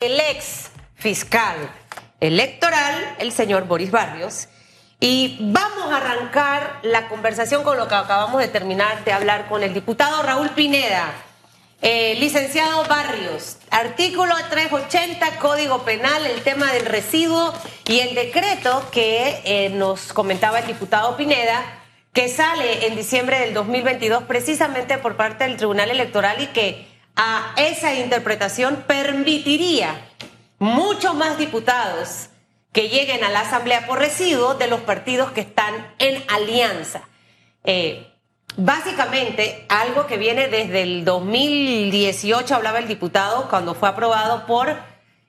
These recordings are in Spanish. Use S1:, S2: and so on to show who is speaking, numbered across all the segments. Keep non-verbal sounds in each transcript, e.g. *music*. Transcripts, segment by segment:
S1: el ex fiscal electoral, el señor Boris Barrios. Y vamos a arrancar la conversación con lo que acabamos de terminar de hablar con el diputado Raúl Pineda. Eh, licenciado Barrios, artículo 380, Código Penal, el tema del residuo y el decreto que eh, nos comentaba el diputado Pineda, que sale en diciembre del 2022 precisamente por parte del Tribunal Electoral y que a esa interpretación permitiría muchos más diputados que lleguen a la Asamblea por residuo de los partidos que están en alianza. Eh, básicamente, algo que viene desde el 2018, hablaba el diputado, cuando fue aprobado por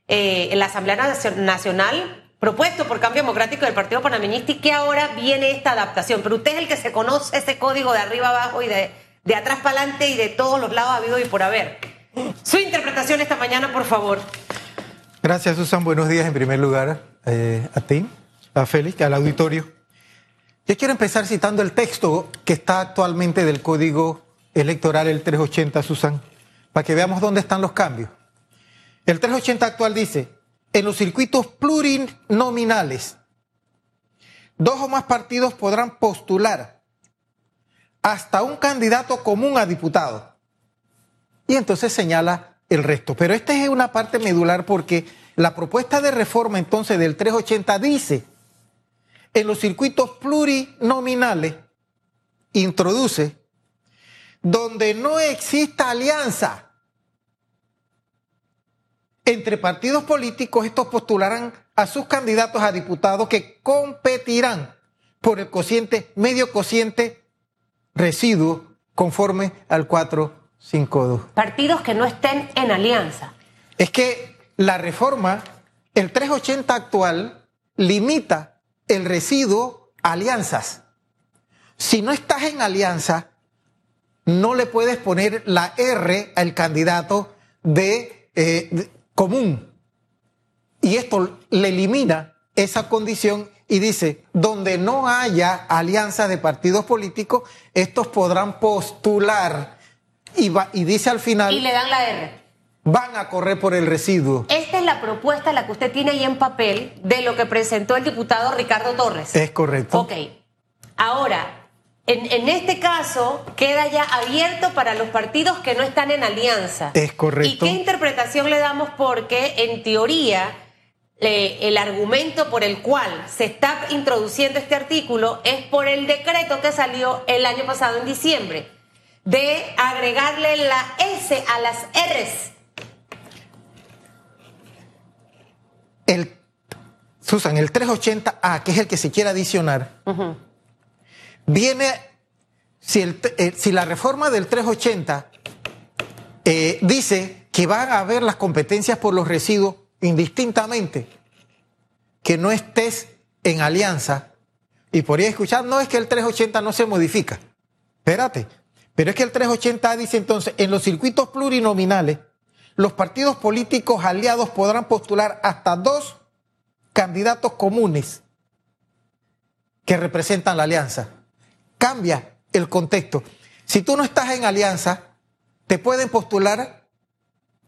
S1: eh, la Asamblea Nacional, propuesto por Cambio Democrático del Partido Panameñista, y que ahora viene esta adaptación. Pero usted es el que se conoce ese código de arriba abajo y de, de atrás para adelante y de todos los lados habido y por haber. Su interpretación esta mañana, por favor.
S2: Gracias, Susan. Buenos días en primer lugar eh, a ti, a Félix, al auditorio. Yo quiero empezar citando el texto que está actualmente del Código Electoral, el 380, Susan, para que veamos dónde están los cambios. El 380 actual dice, en los circuitos plurinominales, dos o más partidos podrán postular hasta un candidato común a diputado. Y entonces señala el resto. Pero esta es una parte medular porque la propuesta de reforma entonces del 380 dice, en los circuitos plurinominales, introduce, donde no exista alianza entre partidos políticos, estos postularán a sus candidatos a diputados que competirán por el cociente, medio cociente residuo conforme al 4
S1: Partidos que no estén en alianza.
S2: Es que la reforma, el 380 actual, limita el residuo a alianzas. Si no estás en alianza, no le puedes poner la R al candidato de, eh, común. Y esto le elimina esa condición y dice, donde no haya alianza de partidos políticos, estos podrán postular y, dice al final...
S1: Y le dan la R.
S2: Van a correr por el residuo.
S1: Esta es la propuesta, la que usted tiene ahí en papel, de lo que presentó el diputado Ricardo Torres.
S2: Es correcto.
S1: Ok. Ahora, en, en, este caso, queda ya abierto para los partidos que no están en alianza.
S2: Es correcto.
S1: ¿Y qué interpretación le damos? Porque, en teoría, el argumento por el cual se está introduciendo este artículo es por el decreto que salió el año pasado en diciembre de agregarle la S a las Rs.
S2: El, Susan, el 380A, que es el que se quiere adicionar, viene, si, el, eh, si, la reforma del 380 eh, dice que van a haber las competencias por los residuos indistintamente, que no estés en alianza, y podría escuchar, no es que el 380 no se modifica. Espérate, pero es que el 380 dice entonces, en los circuitos plurinominales, los partidos políticos aliados podrán postular hasta dos candidatos comunes que representan la alianza. Cambia el contexto. Si tú no estás en alianza, te pueden postular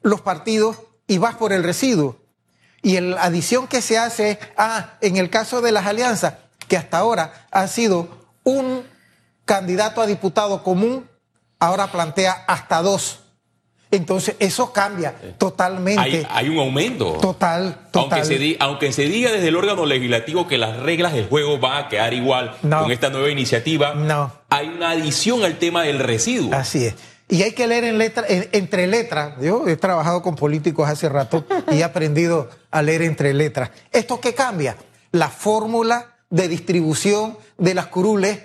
S2: los partidos y vas por el residuo. Y la adición que se hace ah, en el caso de las alianzas, que hasta ahora ha sido un candidato a diputado común ahora plantea hasta dos. Entonces, eso cambia totalmente.
S3: Hay, un aumento.
S2: Total, total.
S3: Aunque se, aunque se, diga desde el órgano legislativo que las reglas del juego van a quedar igual con esta nueva iniciativa,
S2: no.
S3: hay una adición al tema del residuo.
S2: Así es. Y hay que leer entre letras. Yo he trabajado con políticos hace rato y he aprendido a leer entre letras. ¿Esto qué cambia? La fórmula de distribución de las curules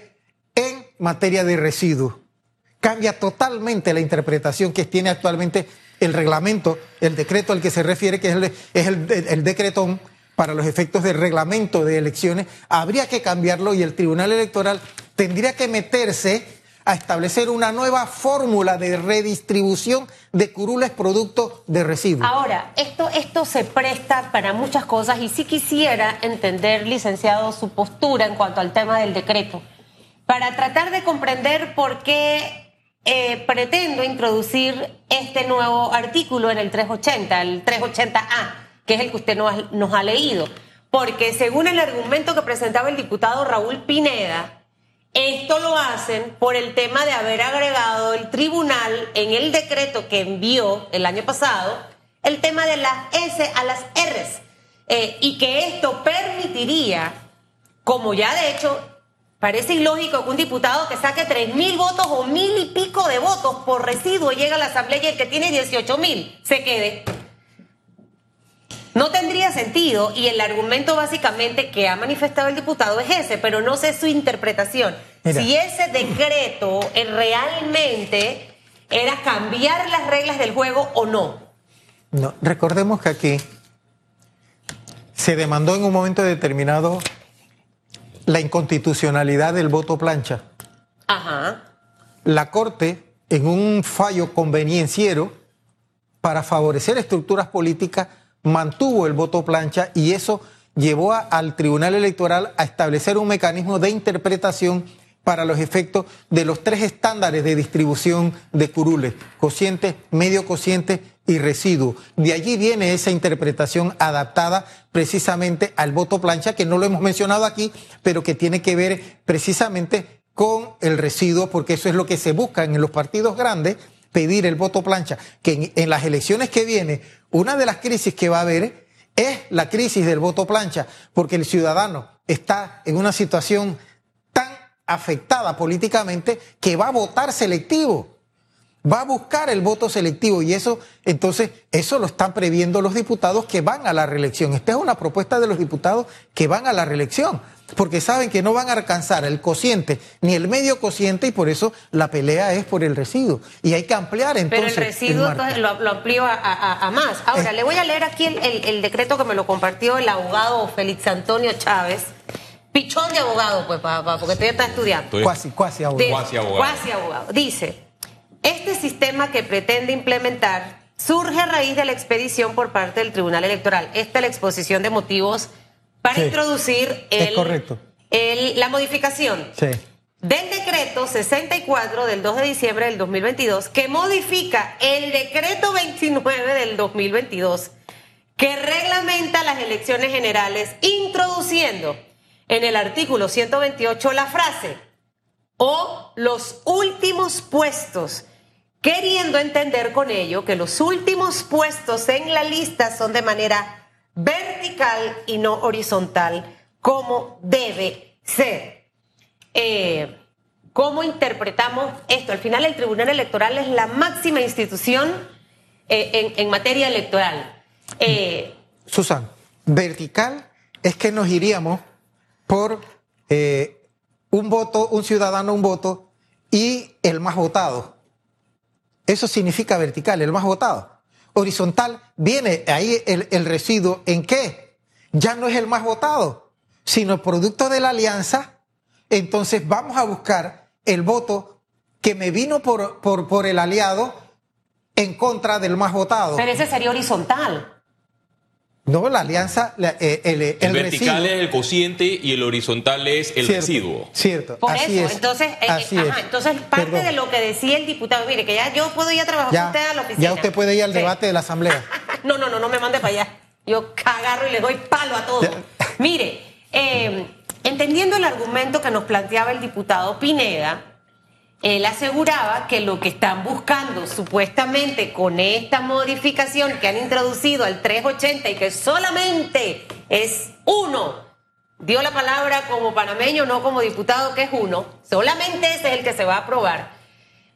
S2: en materia de residuos cambia totalmente la interpretación que tiene actualmente el reglamento, el decreto al que se refiere, que es el, es el, decretón para los efectos del reglamento de elecciones, habría que cambiarlo y el Tribunal Electoral tendría que meterse a establecer una nueva fórmula de redistribución de curules producto de residuos.
S1: Ahora, esto, esto se presta para muchas cosas y sí quisiera entender, licenciado, su postura en cuanto al tema del decreto, para tratar de comprender por qué eh, pretendo introducir este nuevo artículo en el 380, el 380A, que es el que usted nos, nos ha leído. Porque según el argumento que presentaba el diputado Raúl Pineda, esto lo hacen por el tema de haber agregado el tribunal en el decreto que envió el año pasado el tema de las S a las Rs eh, y que esto permitiría, como ya de hecho parece ilógico que un diputado que saque tres mil votos o mil y pico de votos por residuo llegue a la asamblea y el que tiene 18 mil se quede. No tendría sentido y el argumento básicamente que ha manifestado el diputado es ese, pero no sé su interpretación. Si ese decreto realmente era cambiar las reglas del juego o no.
S2: No, recordemos que aquí se demandó en un momento determinado la inconstitucionalidad del voto plancha.
S1: Ajá.
S2: La Corte, en un fallo convenienciero para favorecer estructuras políticas, mantuvo el voto plancha y eso llevó al Tribunal Electoral a establecer un mecanismo de interpretación para los efectos de los tres estándares de distribución de curules, cociente, medio cociente y residuo. De allí viene esa interpretación adaptada precisamente al voto plancha, que no lo hemos mencionado aquí, pero que tiene que ver precisamente con el residuo, porque eso es lo que se busca en los partidos grandes, pedir el voto plancha, que en, las elecciones que vienen, una de las crisis que va a haber es la crisis del voto plancha, porque el ciudadano está en una situación afectada políticamente que va a votar selectivo, va a buscar el voto selectivo y eso, entonces, eso lo están previendo los diputados que van a la reelección. Esta es una propuesta de los diputados que van a la reelección, porque saben que no van a alcanzar el cociente ni el medio cociente y por eso la pelea es por el residuo. Y hay que ampliar entonces.
S1: Pero el residuo lo, amplío a, más. Ahora, le voy a leer aquí el decreto que me lo compartió el abogado Félix Antonio Chávez pichón de abogado, pues, papá, porque todavía está estudiando.
S2: Cuasi, cuasi abogado.
S3: Cuasi abogado.
S1: Cuasi abogado. Dice, este sistema que pretende implementar surge a raíz de la expedición por parte del Tribunal Electoral. Esta es la exposición de motivos para introducir el,
S2: correcto.
S1: El, la modificación
S2: sí.
S1: del decreto 64 del 2 de diciembre del 2022 que modifica el decreto 29 del 2022 que reglamenta las elecciones generales introduciendo en el artículo 128 la frase o los últimos puestos, queriendo entender con ello que los últimos puestos en la lista son de manera vertical y no horizontal, como debe ser. Eh, ¿Cómo interpretamos esto? Al final el Tribunal Electoral es la máxima institución eh, en, materia electoral.
S2: Eh, Susan, vertical es que nos iríamos por un voto, un ciudadano, un voto y el más votado. Eso significa vertical, el más votado. Horizontal viene ahí el, el residuo en qué? Ya no es el más votado, sino producto de la alianza. Entonces vamos a buscar el voto que me vino por, por, por el aliado en contra del más votado.
S1: Pero ese sería horizontal.
S2: No, la alianza, eh, el,
S3: el, vertical es el cociente y el horizontal es el residuo.
S2: Cierto.
S1: Por eso, entonces, eh, eh, entonces parte de lo que decía el diputado, mire, que ya yo puedo ir a trabajar con usted a la oficina.
S2: Ya usted puede ir al debate de la asamblea. *laughs*
S1: no, no, no, no me mande para allá. Yo agarro y le doy palo a todo. Mire, entendiendo el argumento que nos planteaba el diputado Pineda, él aseguraba que lo que están buscando supuestamente con esta modificación que han introducido al 380 y que solamente es uno, dio la palabra como panameño, no como diputado, que es uno, solamente ese es el que se va a aprobar,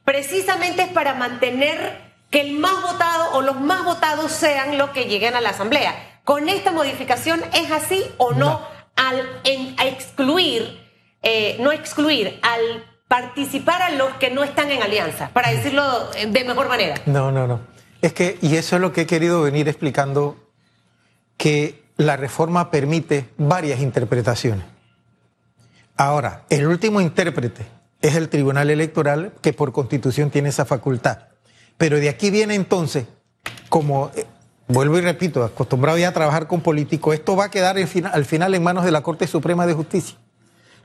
S1: precisamente es para mantener que el más votado o los más votados sean los que lleguen a la Asamblea. ¿Con esta modificación es así o no? Al excluir, eh, no excluir, al participar a los que no están en alianza, para decirlo de mejor manera.
S2: No, no, no. Es que, y eso es lo que he querido venir explicando, que la reforma permite varias interpretaciones. Ahora, el último intérprete es el Tribunal Electoral, que por constitución tiene esa facultad. Pero de aquí viene entonces, como eh, vuelvo y repito, acostumbrado ya a trabajar con políticos, esto va a quedar al final en manos de la Corte Suprema de Justicia.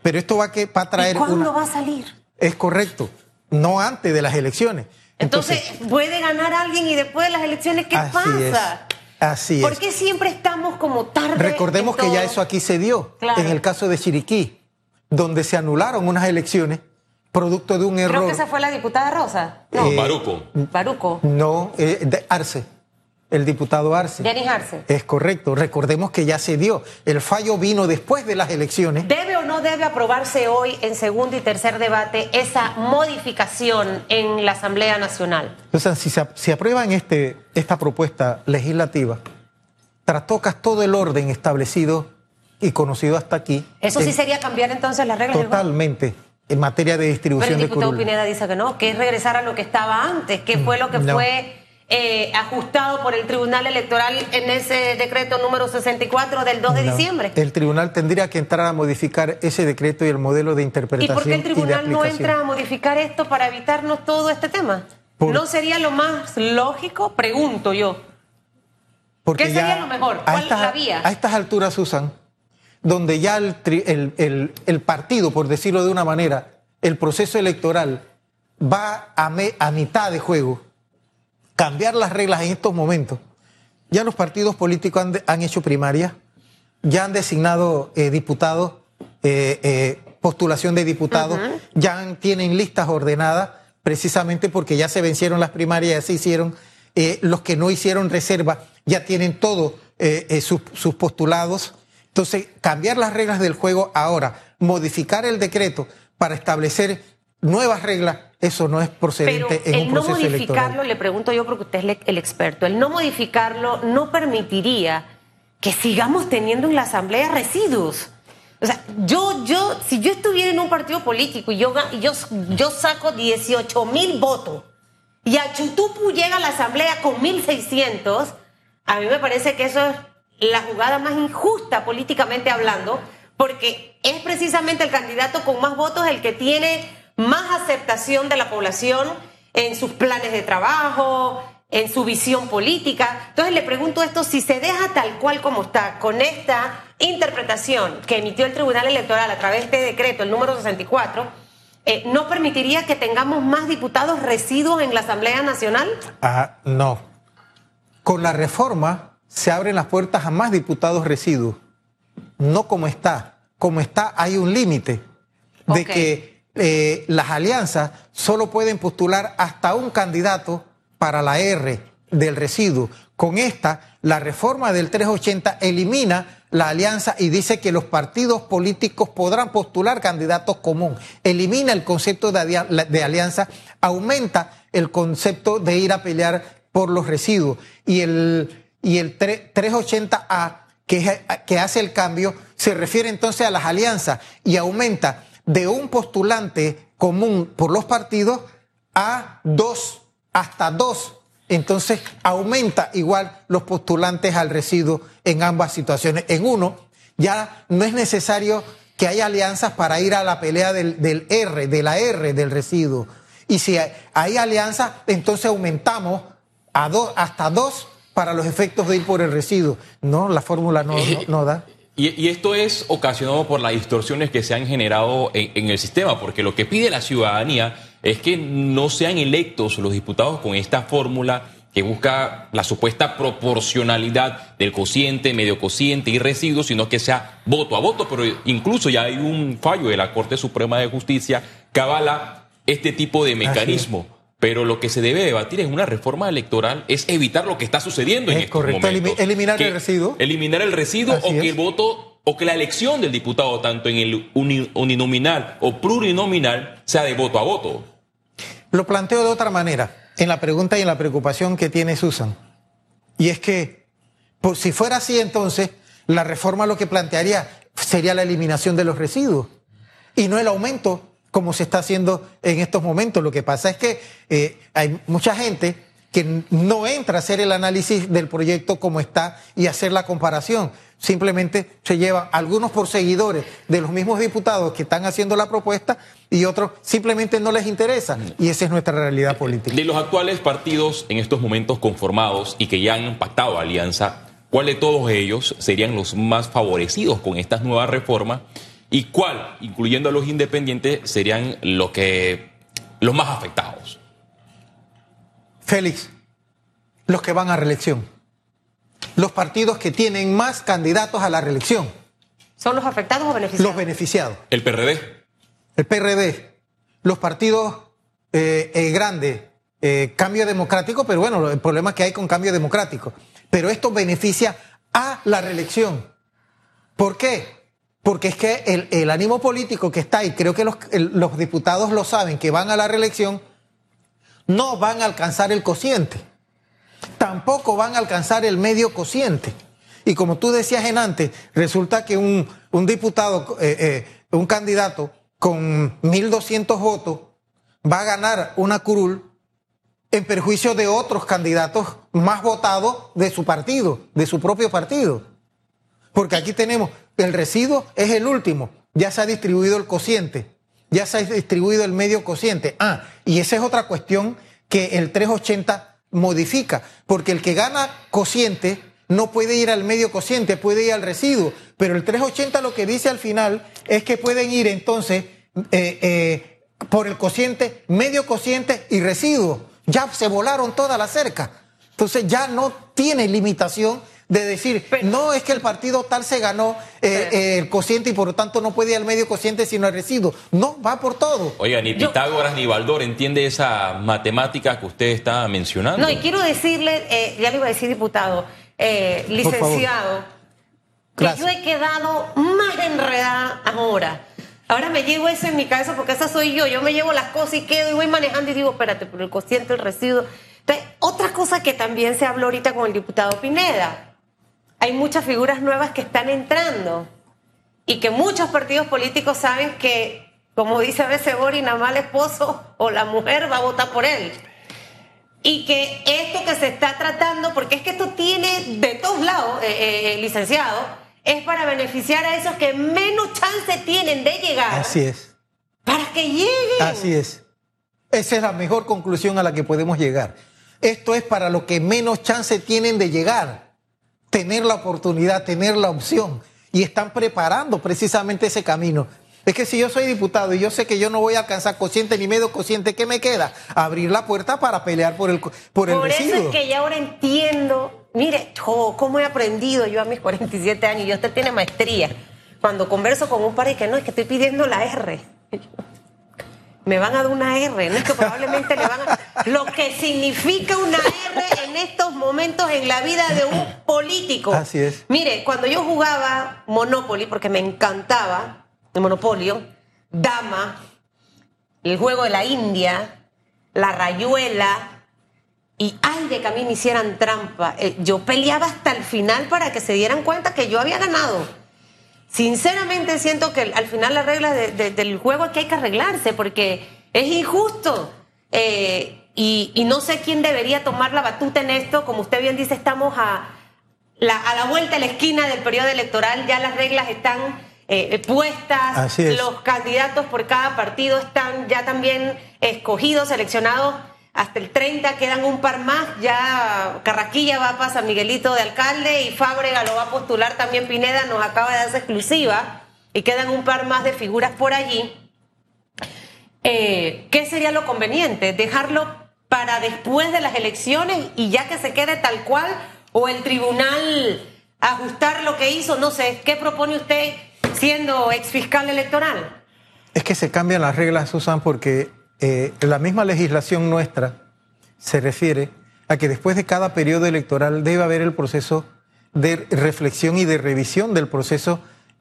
S2: Pero esto va, que, va a traer.
S1: ¿Y ¿Cuándo va a salir?
S2: Es correcto. no antes de las elecciones.
S1: Entonces, puede ganar alguien y después de las elecciones, ¿qué pasa?
S2: Así es.
S1: ¿Por qué siempre estamos como tarde?
S2: Recordemos que ya eso aquí se dio. En el caso de Chiriquí, donde se anularon unas elecciones producto de un error. Creo
S1: que esa fue la diputada Rosa.
S3: No. Eh, Baruco.
S1: Baruco.
S2: No, eh, de Arce el diputado Arce.
S1: Denis Arce.
S2: Es correcto. Recordemos que ya se dio. El fallo vino después de las elecciones.
S1: ¿Debe o no debe aprobarse hoy en segundo y tercer debate esa modificación en la Asamblea Nacional?
S2: Entonces, si se, si aprueban este, esta propuesta legislativa, trastocas todo el orden establecido y conocido hasta aquí.
S1: ¿Eso sí sería cambiar entonces las reglas
S2: Totalmente. en materia de distribución
S1: Pero el diputado
S2: Pineda
S1: dice que no, que es regresar a lo que estaba antes, que fue lo que fue eh, ajustado por el Tribunal Electoral en ese decreto número 64 del 2 de diciembre.
S2: El tribunal tendría que entrar a modificar ese decreto y el modelo de interpretación. ¿Y por qué
S1: el tribunal no entra a modificar esto para evitarnos todo este tema? ¿No sería lo más lógico? Pregunto yo. Porque ¿Qué sería lo mejor? ¿Cuál es la vía?
S2: A estas alturas, Susan, donde ya el, el, el, partido, por decirlo de una manera, el proceso electoral va a, a mitad de juego cambiar las reglas en estos momentos. Ya los partidos políticos han, hecho primaria, ya han designado eh, diputados, eh, eh, postulación de diputados, ya tienen listas ordenadas, precisamente porque ya se vencieron las primarias, ya se hicieron. los que no hicieron reserva ya tienen todos sus, sus postulados. Entonces, cambiar las reglas del juego ahora, modificar el decreto para establecer nuevas reglas, eso no es procedente en un proceso
S1: el no modificarlo, le pregunto yo porque usted es el experto, el no modificarlo no permitiría que sigamos teniendo en la Asamblea residuos. O sea, yo, yo, si yo estuviera en un partido político y yo, yo, yo saco 18 mil votos y a Chutupu llega a la Asamblea con 1.600, a mí me parece que eso es la jugada más injusta políticamente hablando, porque es precisamente el candidato con más votos el que tiene más aceptación de la población en sus planes de trabajo, en su visión política. Entonces le pregunto esto, si se deja tal cual como está, con esta interpretación que emitió el Tribunal Electoral a través de este decreto, el número 64, eh, ¿no permitiría que tengamos más diputados residuos en la Asamblea Nacional?
S2: Ah, no. Con la reforma se abren las puertas a más diputados residuos. No como está. Como está hay un límite de que eh, las alianzas solo pueden postular hasta un candidato para la R del residuo. Con esta, la reforma del 380 elimina la alianza y dice que los partidos políticos podrán postular candidatos común. Elimina el concepto de, alianza, aumenta el concepto de ir a pelear por los residuos. Y el, y el 380A, que, que hace el cambio, se refiere entonces a las alianzas y aumenta de un postulante común por los partidos a dos, hasta dos. Entonces aumenta igual los postulantes al residuo en ambas situaciones. En uno, ya no es necesario que haya alianzas para ir a la pelea del, del R, de la R del residuo. Y si hay alianzas, entonces aumentamos a dos, hasta dos para los efectos de ir por el residuo. No, la fórmula no, no da.
S3: Y, esto es ocasionado por las distorsiones que se han generado en, el sistema, porque lo que pide la ciudadanía es que no sean electos los diputados con esta fórmula que busca la supuesta proporcionalidad del cociente, medio cociente y residuos, sino que sea voto a voto. Pero incluso ya hay un fallo de la Corte Suprema de Justicia que avala este tipo de mecanismo. Pero lo que se debe debatir en una reforma electoral es evitar lo que está sucediendo en este correcto,
S2: eliminar el residuo.
S3: Eliminar el residuo o que el voto o que la elección del diputado, tanto en el uninominal o plurinominal, sea de voto a voto.
S2: Lo planteo de otra manera, en la pregunta y en la preocupación que tiene Susan. Y es que, por, si fuera así, entonces, la reforma lo que plantearía sería la eliminación de los residuos y no el aumento como se está haciendo en estos momentos. Lo que pasa es que eh, hay mucha gente que no entra a hacer el análisis del proyecto como está y hacer la comparación. Simplemente se lleva algunos por seguidores de los mismos diputados que están haciendo la propuesta y otros simplemente no les interesa. Y esa es nuestra realidad política.
S3: De los actuales partidos en estos momentos conformados y que ya han pactado alianza, ¿cuál de todos ellos serían los más favorecidos con estas nuevas reformas? Y cuál, incluyendo a los independientes, serían los que los más afectados?
S2: Félix, los que van a reelección. Los partidos que tienen más candidatos a la reelección.
S1: ¿Son los afectados o beneficiados?
S2: Los beneficiados.
S3: ¿El PRD?
S2: El PRD. Los partidos eh, eh, grandes. Eh, cambio democrático, pero bueno, el problema que hay con cambio democrático. Pero esto beneficia a la reelección. ¿Por qué? Porque es que el, ánimo político que está ahí, creo que los, diputados lo saben, que van a la reelección, no van a alcanzar el cociente. Tampoco van a alcanzar el medio cociente. Y como tú decías en antes, resulta que un, un diputado, eh, eh, un candidato con 1.200 votos va a ganar una curul en perjuicio de otros candidatos más votados de su partido, de su propio partido. Porque aquí tenemos, el residuo es el último, ya se ha distribuido el cociente, ya se ha distribuido el medio cociente. Ah, y esa es otra cuestión que el 380 modifica, porque el que gana cociente no puede ir al medio cociente, puede ir al residuo, pero el 380 lo que dice al final es que pueden ir entonces eh, eh, por el cociente, medio cociente y residuo. Ya se volaron toda la cerca. Entonces ya no tiene limitación de decir,
S1: Pero-
S2: no es que el partido tal se ganó eh, eh, el cociente y por lo tanto no puede ir al medio cociente sino al residuo. No, va por todo.
S3: Oiga, ni
S1: Yo-
S3: Pitágoras ni Baldor entiende esa matemática que usted está mencionando.
S1: No, y quiero decirle, eh, ya le iba a decir diputado, eh, licenciado, que
S2: Gracias.
S1: yo he quedado más enredada ahora. Ahora me llevo eso en mi cabeza porque esa soy yo. Yo me llevo las cosas y quedo y voy manejando y digo, espérate, pero el cociente, el residuo. Entonces, otra cosa que también se habló ahorita con el diputado Pineda. Hay muchas figuras nuevas que están entrando y que muchos partidos políticos saben que, como dice a veces Bori, nada más el esposo o la mujer va a votar por él. Y que esto que se está tratando, porque es que esto tiene de todos lados, eh, eh, eh, licenciado, es para beneficiar a esos que menos chance tienen de llegar.
S2: Así es.
S1: Para que lleguen.
S2: Así es. Esa es la mejor conclusión a la que podemos llegar. Esto es para los que menos chance tienen de llegar, tener la oportunidad, tener la opción. Y están preparando precisamente ese camino. Es que si yo soy diputado y yo sé que yo no voy a alcanzar cociente ni medio cociente, ¿qué me queda? Abrir la puerta para pelear por el, por el
S1: Por eso es que ya ahora entiendo, mire, jo, cómo he aprendido yo a mis 47 años, y usted tiene maestría. Cuando converso con un par y que no, es que estoy pidiendo la R. *laughs* Me van a dar una R, no es que probablemente le van a... Lo que significa una R en estos momentos en la vida de un político.
S2: Así es.
S1: Mire, cuando yo jugaba Monopoly, porque me encantaba el Monopolio, Dama, el juego de la India, la rayuela, y ay de que a mí me hicieran trampa. Eh, yo peleaba hasta el final para que se dieran cuenta que yo había ganado. Sinceramente siento que al final las reglas de- de- del juego es que hay que arreglarse porque es injusto. Eh, y, y no sé quién debería tomar la batuta en esto. Como usted bien dice, estamos a la, a la vuelta de la esquina del periodo electoral. Ya las reglas están eh, puestas.
S2: Así es.
S1: Los candidatos por cada partido están ya también escogidos, seleccionados. Hasta el 30 quedan un par más. Ya Carraquilla va para San Miguelito de alcalde y Fábrega lo va a postular también Pineda. Nos acaba de dar esa exclusiva. Y quedan un par más de figuras por allí. Eh, ¿Qué sería lo conveniente? ¿Dejarlo para después de las elecciones y ya que se quede tal cual? ¿O el tribunal ajustar lo que hizo? No sé, ¿qué propone usted siendo ex fiscal electoral?
S2: Es que se cambian las reglas, Susan, porque eh, la misma legislación nuestra se refiere a que después de cada periodo electoral debe haber el proceso de reflexión y de revisión del proceso,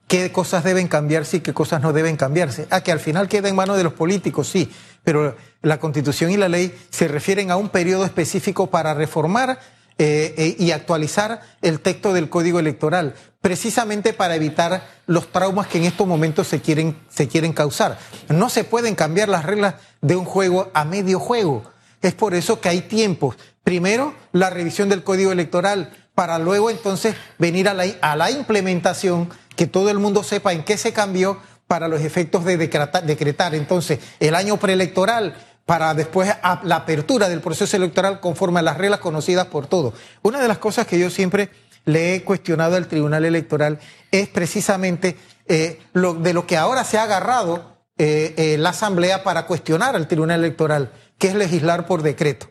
S2: qué cosas deben cambiarse y qué cosas no deben cambiarse. A que al final queda en manos de los políticos, sí, pero la constitución y la ley se refieren a un periodo específico para reformar eh, eh, y actualizar el texto del código electoral, precisamente para evitar los traumas que en estos momentos se quieren, se quieren causar. No se pueden cambiar las reglas de un juego a medio juego. Es por eso que hay tiempos. Primero, la revisión del código electoral, para luego entonces venir a la, a la implementación, que todo el mundo sepa en qué se cambió para los efectos de decreta- decretar entonces el año preelectoral para después la apertura del proceso electoral conforme a las reglas conocidas por todos. Una de las cosas que yo siempre le he cuestionado al Tribunal Electoral es precisamente eh, lo, de lo que ahora se ha agarrado eh, eh, la Asamblea para cuestionar al Tribunal Electoral, que es legislar por decreto.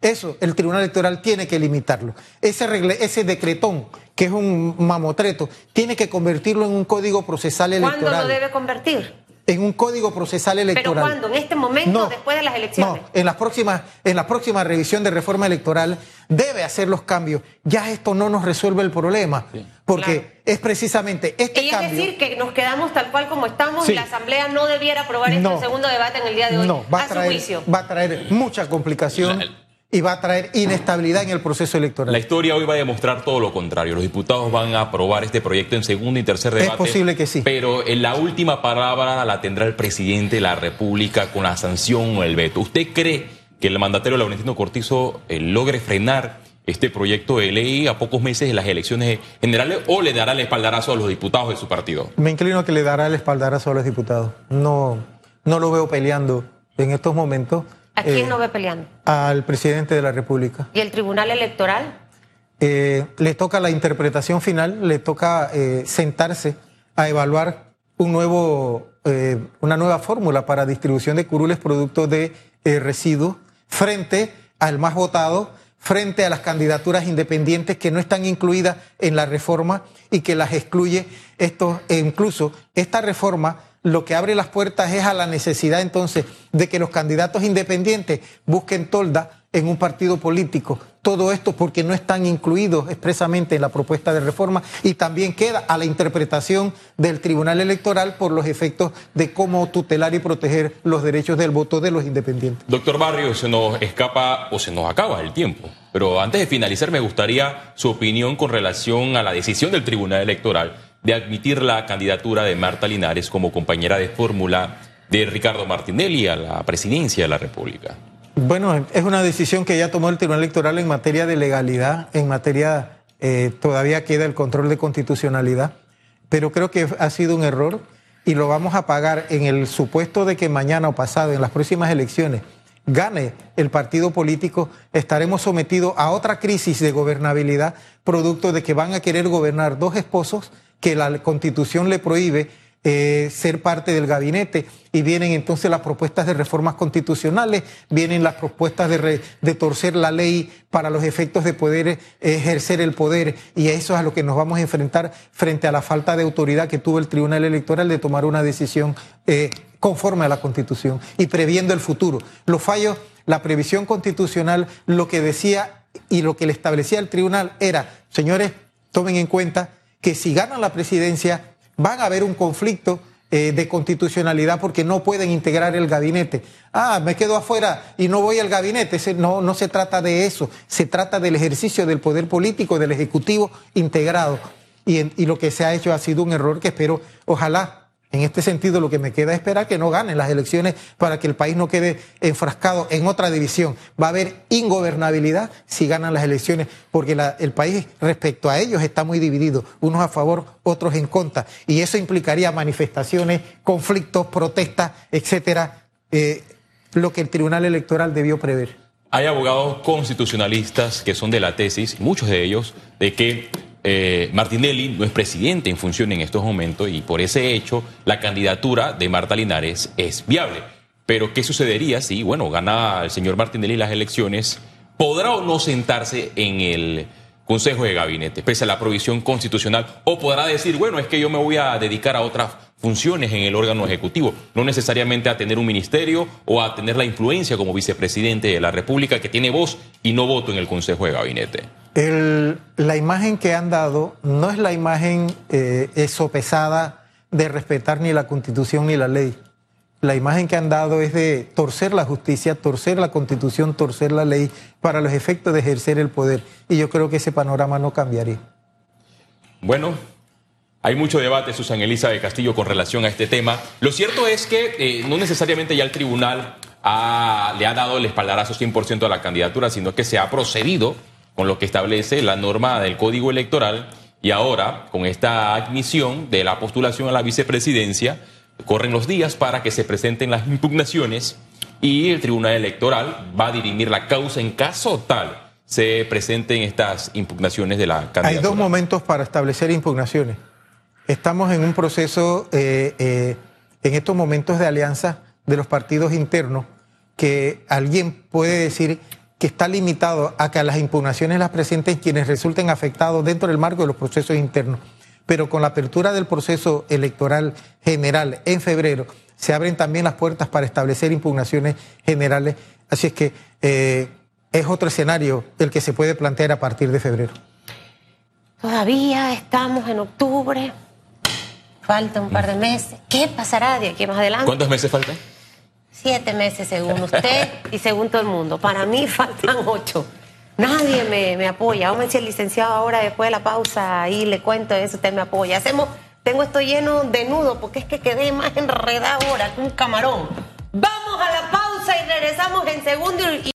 S2: Eso el Tribunal Electoral tiene que limitarlo. Ese, ese decretón, que es un mamotreto, tiene que convertirlo en un código procesal electoral.
S1: ¿Cuándo lo debe convertir?
S2: En un código procesal electoral.
S1: ¿Pero cuándo? ¿En este momento después de las elecciones?
S2: No, en la próxima, en la próxima revisión de reforma electoral debe hacer los cambios. Ya esto no nos resuelve el problema, porque es precisamente este
S1: y
S2: cambio.
S1: Es decir, que nos quedamos tal cual como estamos y la Asamblea no debiera aprobar este segundo debate en el día de hoy.
S2: No, va a, traer, va a traer mucha complicación y va a traer inestabilidad en el proceso electoral.
S3: La historia hoy va a demostrar todo lo contrario. Los diputados van a aprobar este proyecto en segundo y tercer debate.
S2: Es posible que sí.
S3: Pero en la última palabra la tendrá el presidente de la República con la sanción o el veto. ¿Usted cree que el mandatario Laurentino Cortizo eh, logre frenar este proyecto de ley a pocos meses de las elecciones generales o le dará el espaldarazo a los diputados de su partido?
S2: Me inclino a que le dará el espaldarazo a los diputados. No, no lo veo peleando en estos momentos.
S1: ¿A quién eh, no ve peleando?
S2: Al presidente de la República.
S1: ¿Y el Tribunal Electoral?
S2: Eh, le toca la interpretación final, le toca eh, sentarse a evaluar un nuevo, una nueva fórmula para distribución de curules producto de residuos frente al más votado, frente a las candidaturas independientes que no están incluidas en la reforma y que las excluye. Esto, e incluso esta reforma lo que abre las puertas es a la necesidad entonces de que los candidatos independientes busquen tolda en un partido político. Todo esto porque no están incluidos expresamente en la propuesta de reforma y también queda a la interpretación del Tribunal Electoral por los efectos de cómo tutelar y proteger los derechos del voto de los independientes.
S3: Doctor Barrio, se nos escapa o se nos acaba el tiempo, pero antes de finalizar me gustaría su opinión con relación a la decisión del Tribunal Electoral de admitir la candidatura de Marta Linares como compañera de fórmula de Ricardo Martinelli a la presidencia de la República.
S2: Bueno, es una decisión que ya tomó el Tribunal Electoral en materia de legalidad, en materia eh, todavía queda el control de constitucionalidad, pero creo que ha sido un error y lo vamos a pagar en el supuesto de que mañana o pasado, en las próximas elecciones, gane el partido político, estaremos sometidos a otra crisis de gobernabilidad, producto de que van a querer gobernar dos esposos que la constitución le prohíbe eh, ser parte del gabinete y vienen entonces las propuestas de reformas constitucionales, vienen las propuestas de, torcer la ley para los efectos de poder eh, ejercer el poder y eso es a lo que nos vamos a enfrentar frente a la falta de autoridad que tuvo el Tribunal Electoral de tomar una decisión eh, conforme a la constitución y previendo el futuro. Los fallos, la previsión constitucional, lo que decía y lo que le establecía el tribunal era, señores, tomen en cuenta que si ganan la presidencia van a haber un conflicto eh, de constitucionalidad porque no pueden integrar el gabinete. Ah, me quedo afuera y no voy al gabinete. No, no se trata de eso, se trata del ejercicio del poder político, del Ejecutivo integrado. Y, y lo que se ha hecho ha sido un error que espero, ojalá en este sentido, lo que me queda es esperar que no ganen las elecciones para que el país no quede enfrascado en otra división. Va a haber ingobernabilidad si ganan las elecciones, porque el país respecto a ellos está muy dividido, unos a favor, otros en contra. Y eso implicaría manifestaciones, conflictos, protestas, etcétera, eh, lo que el Tribunal Electoral debió prever.
S3: Hay abogados constitucionalistas que son de la tesis, muchos de ellos, de que eh, Martinelli no es presidente en función en estos momentos y por ese hecho la candidatura de Marta Linares es viable. Pero ¿qué sucedería si, bueno, gana el señor Martinelli las elecciones? ¿Podrá o no sentarse en el Consejo de Gabinete, pese a la provisión constitucional? ¿O podrá decir, bueno, es que yo me voy a dedicar a otras funciones en el órgano ejecutivo, no necesariamente a tener un ministerio o a tener la influencia como vicepresidente de la República que tiene voz y no voto en el Consejo de Gabinete?
S2: la imagen que han dado no es la imagen eh, sopesada de respetar ni la constitución ni la ley. La imagen que han dado es de torcer la justicia, torcer la constitución, torcer la ley para los efectos de ejercer el poder. Y yo creo que ese panorama no cambiaría.
S3: Bueno, hay mucho debate, Susan Elisa de Castillo, con relación a este tema. Lo cierto es que eh, no necesariamente ya el tribunal le ha dado el espaldarazo 100% a la candidatura, sino que se ha procedido con lo que establece la norma del Código Electoral y ahora, con esta admisión de la postulación a la vicepresidencia, corren los días para que se presenten las impugnaciones y el Tribunal Electoral va a dirimir la causa en caso tal se presenten estas impugnaciones de la candidatura.
S2: Hay dos momentos para establecer impugnaciones. Estamos en un proceso eh, eh, en estos momentos de alianza de los partidos internos que alguien puede decir que está limitado a que las impugnaciones las presenten quienes resulten afectados dentro del marco de los procesos internos. Pero con la apertura del proceso electoral general en febrero, se abren también las puertas para establecer impugnaciones generales. Así es que eh, es otro escenario el que se puede plantear a partir de febrero.
S1: Todavía estamos en octubre, falta un par de meses. ¿Qué pasará de aquí más adelante?
S3: ¿Cuántos meses faltan?
S1: Siete meses según usted y según todo el mundo. Para mí faltan ocho. Nadie me, me apoya. Vamos a decir licenciado ahora después de la pausa, ahí le cuento eso, usted me apoya. Hacemos, tengo esto lleno de nudo porque es que quedé más enredado ahora que un camarón. Vamos a la pausa y regresamos en segundo y